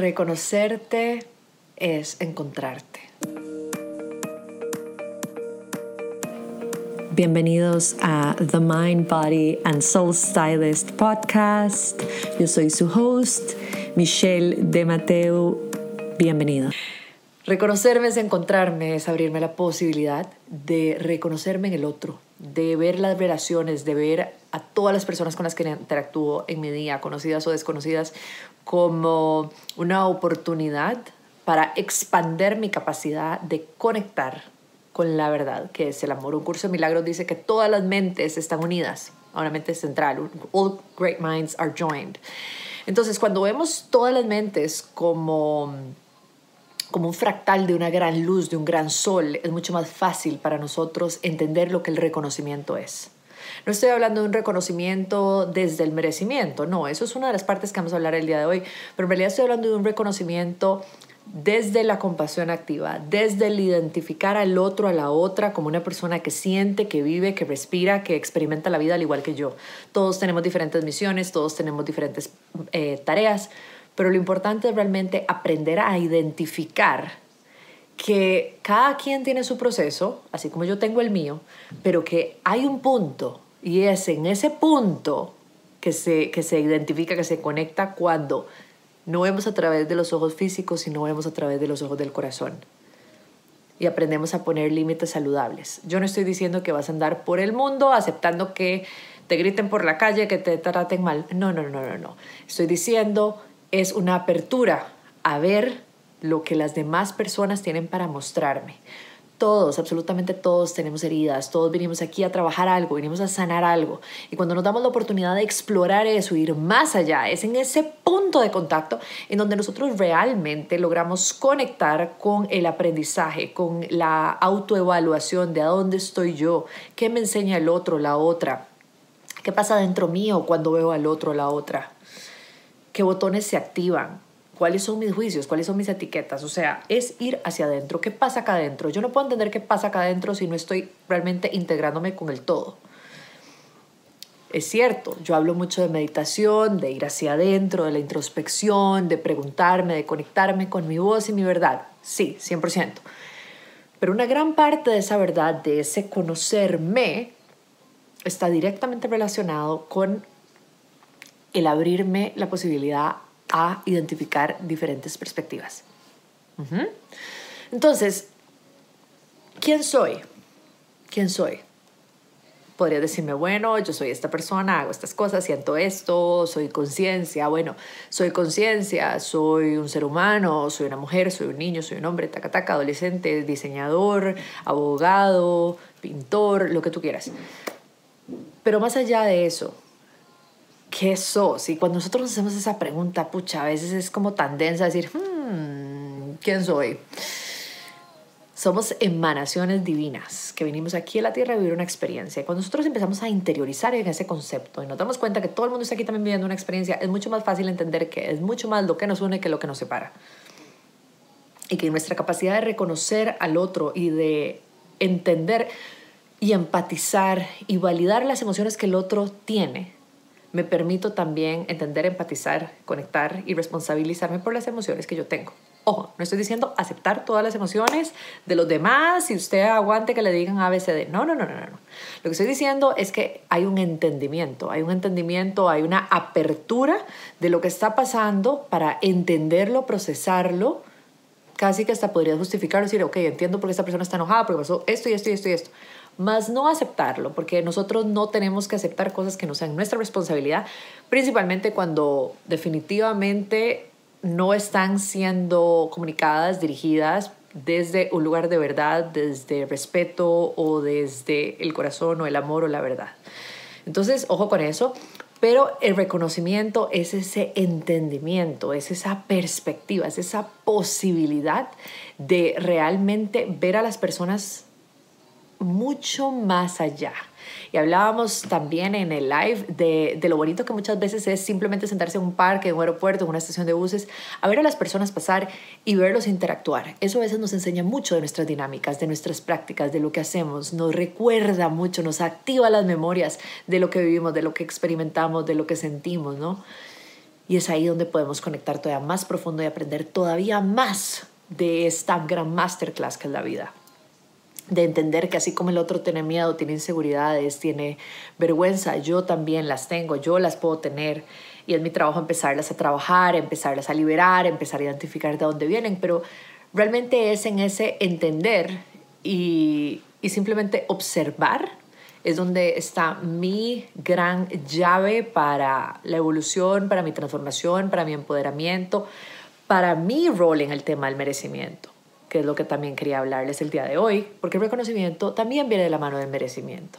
Reconocerte es encontrarte. Bienvenidos a The Mind, Body and Soul Stylist podcast. Yo soy su host, Michelle de Mateo. Bienvenido. Reconocerme es encontrarme, es abrirme la posibilidad de reconocerme en el otro, de ver las relaciones, de ver a todas las personas con las que interactúo en mi día, conocidas o desconocidas, como una oportunidad para expander mi capacidad de conectar con la verdad, que es el amor. Un curso de milagros dice que todas las mentes están unidas, una mente central, all great minds are joined. Entonces, cuando vemos todas las mentes como como un fractal de una gran luz, de un gran sol, es mucho más fácil para nosotros entender lo que el reconocimiento es. No estoy hablando de un reconocimiento desde el merecimiento, no, eso es una de las partes que vamos a hablar el día de hoy, pero en realidad estoy hablando de un reconocimiento desde la compasión activa, desde el identificar al otro, a la otra, como una persona que siente, que vive, que respira, que experimenta la vida al igual que yo. Todos tenemos diferentes misiones, todos tenemos diferentes eh, tareas, pero lo importante es realmente aprender a identificar que cada quien tiene su proceso, así como yo tengo el mío, pero que hay un punto y es en ese punto que se, que se identifica, que se conecta cuando no vemos a través de los ojos físicos, sino vemos a través de los ojos del corazón. Y aprendemos a poner límites saludables. Yo no estoy diciendo que vas a andar por el mundo aceptando que te griten por la calle, que te traten mal. No, no, no, no, no. Estoy diciendo es una apertura a ver lo que las demás personas tienen para mostrarme. Todos, absolutamente todos tenemos heridas, todos venimos aquí a trabajar algo, venimos a sanar algo. Y cuando nos damos la oportunidad de explorar eso, ir más allá, es en ese punto de contacto en donde nosotros realmente logramos conectar con el aprendizaje, con la autoevaluación de a dónde estoy yo, qué me enseña el otro, la otra, qué pasa dentro mío cuando veo al otro, la otra qué botones se activan, cuáles son mis juicios, cuáles son mis etiquetas. O sea, es ir hacia adentro. ¿Qué pasa acá adentro? Yo no puedo entender qué pasa acá adentro si no estoy realmente integrándome con el todo. Es cierto, yo hablo mucho de meditación, de ir hacia adentro, de la introspección, de preguntarme, de conectarme con mi voz y mi verdad. Sí, 100%. Pero una gran parte de esa verdad, de ese conocerme, está directamente relacionado con el abrirme la posibilidad a identificar diferentes perspectivas. Entonces, ¿quién soy? ¿Quién soy? Podría decirme, bueno, yo soy esta persona, hago estas cosas, siento esto, soy conciencia. Bueno, soy conciencia, soy un ser humano, soy una mujer, soy un niño, soy un hombre, taca, taca, adolescente, diseñador, abogado, pintor, lo que tú quieras. Pero más allá de eso, ¿qué sos? Y cuando nosotros nos hacemos esa pregunta, pucha, a veces es como tan densa decir, hmm, ¿quién soy? Somos emanaciones divinas que venimos aquí a la Tierra a vivir una experiencia. Y cuando nosotros empezamos a interiorizar ese concepto y nos damos cuenta que todo el mundo está aquí también viviendo una experiencia, es mucho más fácil entender que es mucho más lo que nos une que lo que nos separa. Y que nuestra capacidad de reconocer al otro y de entender y empatizar y validar las emociones que el otro tiene me permito también entender, empatizar, conectar y responsabilizarme por las emociones que yo tengo. Ojo, no estoy diciendo aceptar todas las emociones de los demás y usted aguante que le digan ABCD. No, no, no, no, no. Lo que estoy diciendo es que hay un entendimiento, hay un entendimiento, hay una apertura de lo que está pasando para entenderlo, procesarlo. Casi que hasta podría justificar, decir, ok, entiendo por qué esta persona está enojada, porque pasó esto y esto y esto y esto más no aceptarlo, porque nosotros no tenemos que aceptar cosas que no sean nuestra responsabilidad, principalmente cuando definitivamente no están siendo comunicadas, dirigidas desde un lugar de verdad, desde respeto o desde el corazón o el amor o la verdad. Entonces, ojo con eso, pero el reconocimiento es ese entendimiento, es esa perspectiva, es esa posibilidad de realmente ver a las personas mucho más allá. Y hablábamos también en el live de, de, lo bonito que muchas veces es simplemente sentarse en un parque, en un aeropuerto, en una estación de buses, a ver a las personas pasar y verlos interactuar. Eso a veces nos enseña mucho de nuestras dinámicas, de nuestras prácticas, de lo que hacemos, nos recuerda mucho, nos activa las memorias de lo que vivimos, de lo que experimentamos, de lo que sentimos, ¿no? Y es ahí donde podemos conectar todavía más profundo y aprender todavía más de esta gran masterclass que es la vida. De entender que así como el otro tiene miedo, tiene inseguridades, tiene vergüenza, yo también las tengo, yo las puedo tener. Y es mi trabajo empezarlas a trabajar, empezarlas a liberar, empezar a identificar de dónde vienen. Pero realmente es en ese entender y, y simplemente observar es donde está mi gran llave para la evolución, para mi transformación, para mi empoderamiento, para mi rol en el tema del merecimiento, que es lo que también quería hablarles el día de hoy, porque el reconocimiento también viene de la mano del merecimiento.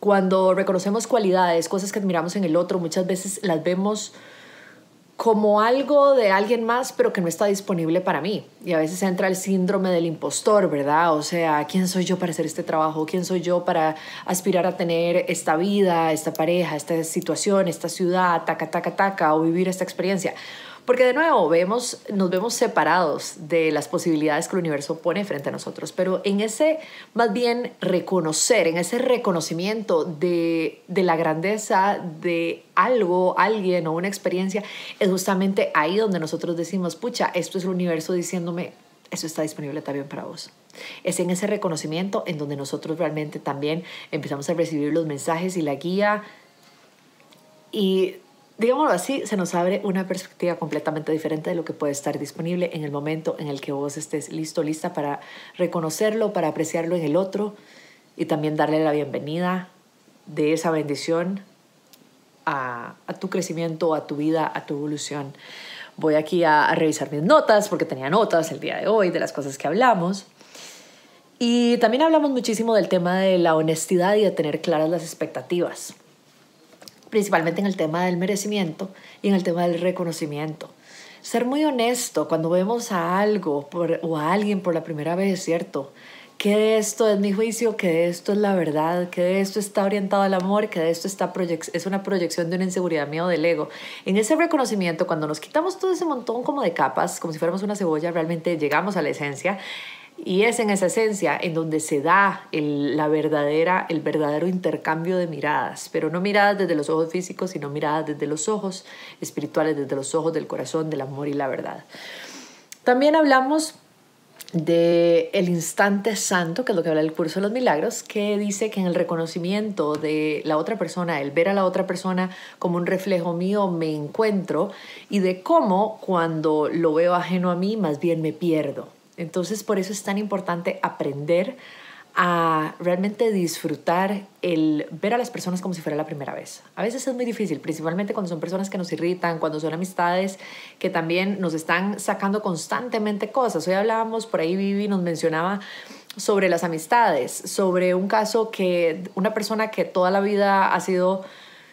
Cuando reconocemos cualidades, cosas que admiramos en el otro, muchas veces las vemos como algo de alguien más, pero que no está disponible para mí. Y a veces entra el síndrome del impostor, ¿verdad? O sea, ¿quién soy yo para hacer este trabajo? ¿Quién soy yo para aspirar a tener esta vida, esta pareja, esta situación, esta ciudad, taca, taca, taca, o vivir esta experiencia? Porque de nuevo vemos, nos vemos separados de las posibilidades que el universo pone frente a nosotros, pero en ese más bien reconocer, en ese reconocimiento de, de la grandeza de algo, alguien o una experiencia, es justamente ahí donde nosotros decimos, pucha, esto es el universo diciéndome, eso está disponible también para vos. Es en ese reconocimiento en donde nosotros realmente también empezamos a recibir los mensajes y la guía y digámoslo así, se nos abre una perspectiva completamente diferente de lo que puede estar disponible en el momento en el que vos estés listo, lista para reconocerlo, para apreciarlo en el otro y también darle la bienvenida de esa bendición a, tu crecimiento, a tu vida, a tu evolución. Voy aquí a, a revisar mis notas porque tenía notas el día de hoy de las cosas que hablamos. Y también hablamos muchísimo del tema de la honestidad y de tener claras las expectativas principalmente en el tema del merecimiento y en el tema del reconocimiento. Ser muy honesto cuando vemos a algo o a alguien por la primera vez, ¿cierto? Que esto es mi juicio, que esto es la verdad, que esto está orientado al amor, que esto está es una proyección de una inseguridad miedo del ego. En ese reconocimiento, cuando nos quitamos todo ese montón como de capas, como si fuéramos una cebolla, realmente llegamos a la esencia y es en esa esencia en donde se da el, la verdadera, el verdadero intercambio de miradas, pero no miradas desde los ojos físicos, sino miradas desde los ojos espirituales, desde los ojos del corazón, del amor y la verdad. También hablamos de instante santo, que es lo que habla el curso de los milagros, que dice que en el reconocimiento de la otra persona, el ver a la otra persona como un reflejo mío, me encuentro y de cómo cuando lo veo ajeno a mí, más bien me pierdo. Entonces, por eso es tan importante aprender a realmente disfrutar el ver a las personas como si fuera la primera vez. A veces es muy difícil, principalmente cuando son personas que nos irritan, cuando son amistades que también nos están sacando constantemente cosas. Hoy hablábamos, por ahí Vivi nos mencionaba sobre las amistades, sobre un caso que una persona que toda la vida ha sido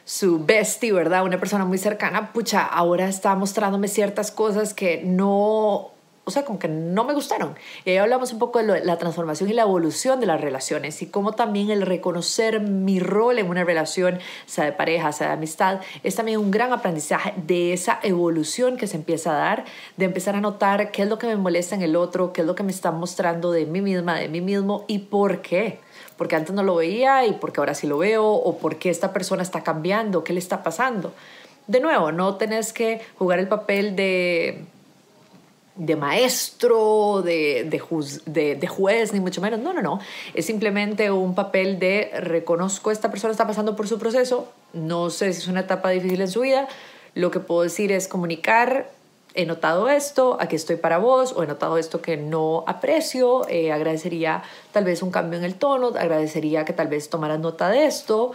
su bestie, ¿verdad? Una persona muy cercana, pucha, ahora está mostrándome ciertas cosas que no o sea, como que no me gustaron. Y ahí hablamos un poco de la transformación y la evolución de las relaciones y cómo también el reconocer mi rol en una relación, sea de pareja, sea de amistad, es también un gran aprendizaje de esa evolución que se empieza a dar, de empezar a notar qué es lo que me molesta en el otro, qué es lo que me está mostrando de mí misma, de mí mismo y por qué. Porque antes no lo veía y porque ahora sí lo veo, o porque esta persona está cambiando, qué le está pasando. De nuevo, no tenés que jugar el papel de de maestro, de, de, de, juez, ni mucho menos. No, no, no. Es simplemente un papel de reconozco esta persona está pasando por su proceso, no sé si es una etapa difícil en su vida, lo que puedo decir es comunicar, he notado esto, aquí estoy para vos, o he notado esto que no aprecio, eh, agradecería tal vez un cambio en el tono, agradecería que tal vez tomaras nota de esto.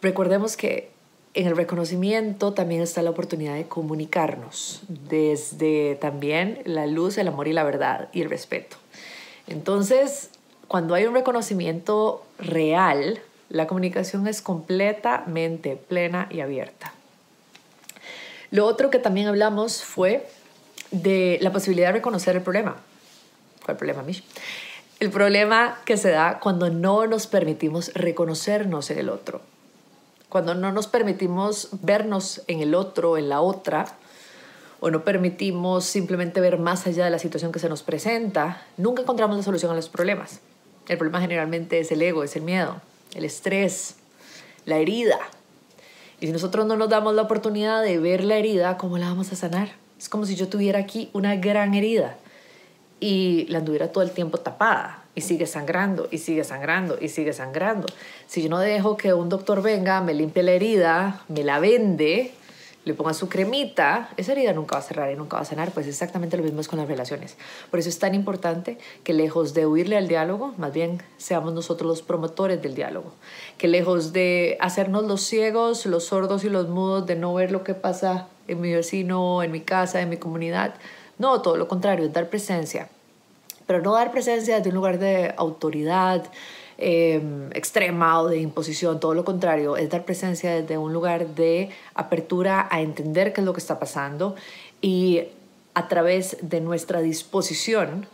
Recordemos que en el reconocimiento también está la oportunidad de comunicarnos desde también la luz, el amor y la verdad y el respeto. Entonces, cuando hay un reconocimiento real, la comunicación es completamente plena y abierta. Lo otro que también hablamos fue de la posibilidad de reconocer el problema. ¿Cuál problema, Mish? El problema que se da cuando no nos permitimos reconocernos en el otro cuando no nos permitimos vernos en el otro, en la otra, o no permitimos simplemente ver más allá de la situación que se nos presenta, nunca encontramos la solución a los problemas. El problema generalmente es el ego, es el miedo, el estrés, la herida. Y si nosotros no nos damos la oportunidad de ver la herida, ¿cómo la vamos a sanar? Es como si yo tuviera aquí una gran herida y la anduviera todo el tiempo tapada y sigue sangrando y sigue sangrando y sigue sangrando. Si yo no dejo que un doctor venga, me limpie la herida, me la vende, le ponga su cremita, esa herida nunca va a cerrar y nunca va a sanar. Pues exactamente lo mismo es con las relaciones. Por eso es tan importante que lejos de huirle al diálogo, más bien seamos nosotros los promotores del diálogo. Que lejos de hacernos los ciegos, los sordos y los mudos, de no ver lo que pasa en mi vecino, en mi casa, en mi comunidad, no, todo lo contrario, es dar presencia. Pero no dar presencia desde un lugar de autoridad eh, extrema o de imposición, todo lo contrario, es dar presencia desde un lugar de apertura a entender qué es lo que está pasando y a través de nuestra disposición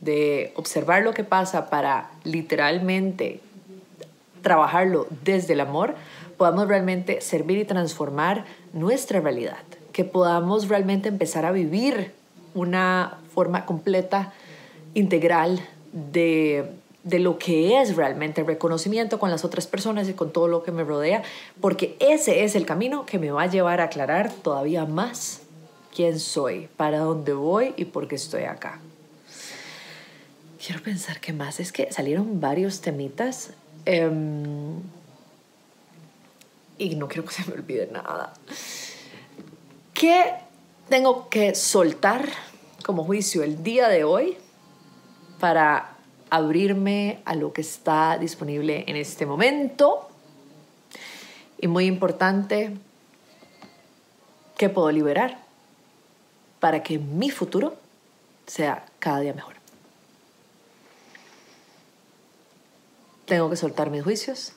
de observar lo que pasa para literalmente trabajarlo desde el amor, podamos realmente servir y transformar nuestra realidad, que podamos realmente empezar a vivir una forma completa, integral de, de lo que es realmente el reconocimiento con las otras personas y con todo lo que me rodea, porque ese es el camino que me va a llevar a aclarar todavía más quién soy, para dónde voy y por qué estoy acá. Quiero pensar qué más. Es que salieron varios temitas em, y no quiero que se me olvide nada. ¿Qué tengo que soltar como juicio el día de hoy para abrirme a lo que está disponible en este momento. Y muy importante, ¿qué puedo liberar para que mi futuro sea cada día mejor? Tengo que soltar mis juicios,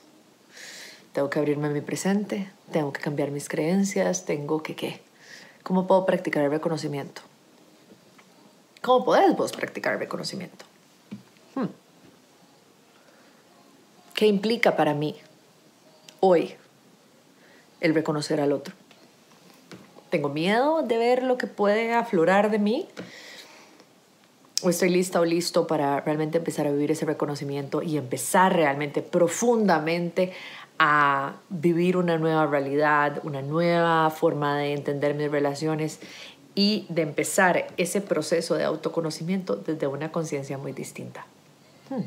tengo que abrirme a mi presente, tengo que cambiar mis creencias, tengo que qué. ¿Cómo puedo practicar el reconocimiento? ¿Cómo podés vos practicar el reconocimiento? Hmm. ¿Qué implica para mí hoy el reconocer al otro? ¿Tengo miedo de ver lo que puede aflorar de mí? ¿O estoy lista o listo para realmente empezar a vivir ese reconocimiento y empezar realmente profundamente a vivir una nueva realidad, una nueva forma de entender mis relaciones y de empezar ese proceso de autoconocimiento desde una conciencia muy distinta. Hmm.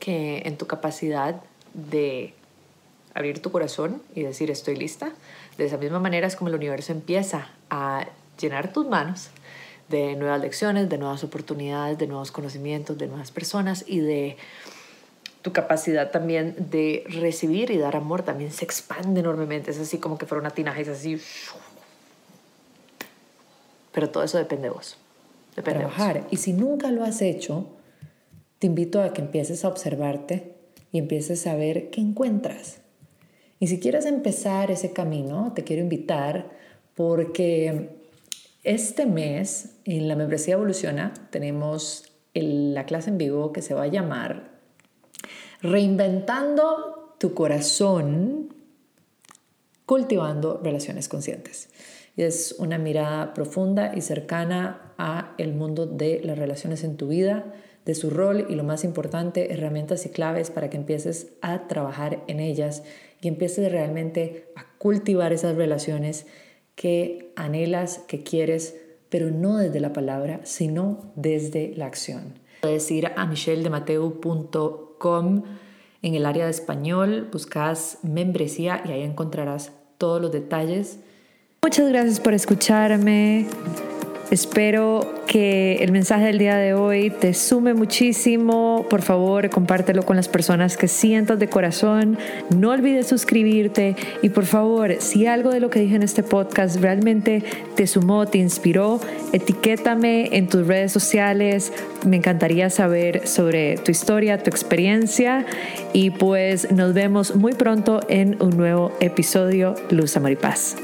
Que en tu capacidad de abrir tu corazón y decir estoy lista, de esa misma manera es como el universo empieza a llenar tus manos de nuevas lecciones, de nuevas oportunidades, de nuevos conocimientos, de nuevas personas y de tu capacidad también de recibir y dar amor también se expande enormemente. Es así como que fuera una tinaja, es así. Pero todo eso depende de vos. Depende Trabajar. Y si nunca lo has hecho, te invito a que empieces a observarte y empieces a ver qué encuentras. Y si quieres empezar ese camino, te quiero invitar porque este mes en la membresía Evoluciona tenemos la clase en vivo que se va a llamar Reinventando tu corazón, cultivando relaciones conscientes. Es una mirada profunda y cercana a el mundo de las relaciones en tu vida, de su rol y lo más importante, herramientas y claves para que empieces a trabajar en ellas y empieces realmente a cultivar esas relaciones que anhelas, que quieres, pero no desde la palabra, sino desde la acción. Puedes ir a micheldemateu.com en el área de español, buscas membresía y ahí encontrarás todos los detalles. Muchas gracias por escucharme. Espero que el mensaje del día de hoy te sume muchísimo. Por favor, compártelo con las personas que sientas de corazón. No olvides suscribirte y por favor, si algo de lo que dije en este podcast realmente te sumó, te inspiró, etiquétame en tus redes sociales. Me encantaría saber sobre tu historia, tu experiencia y pues nos vemos muy pronto en un nuevo episodio Luz Amor y Paz.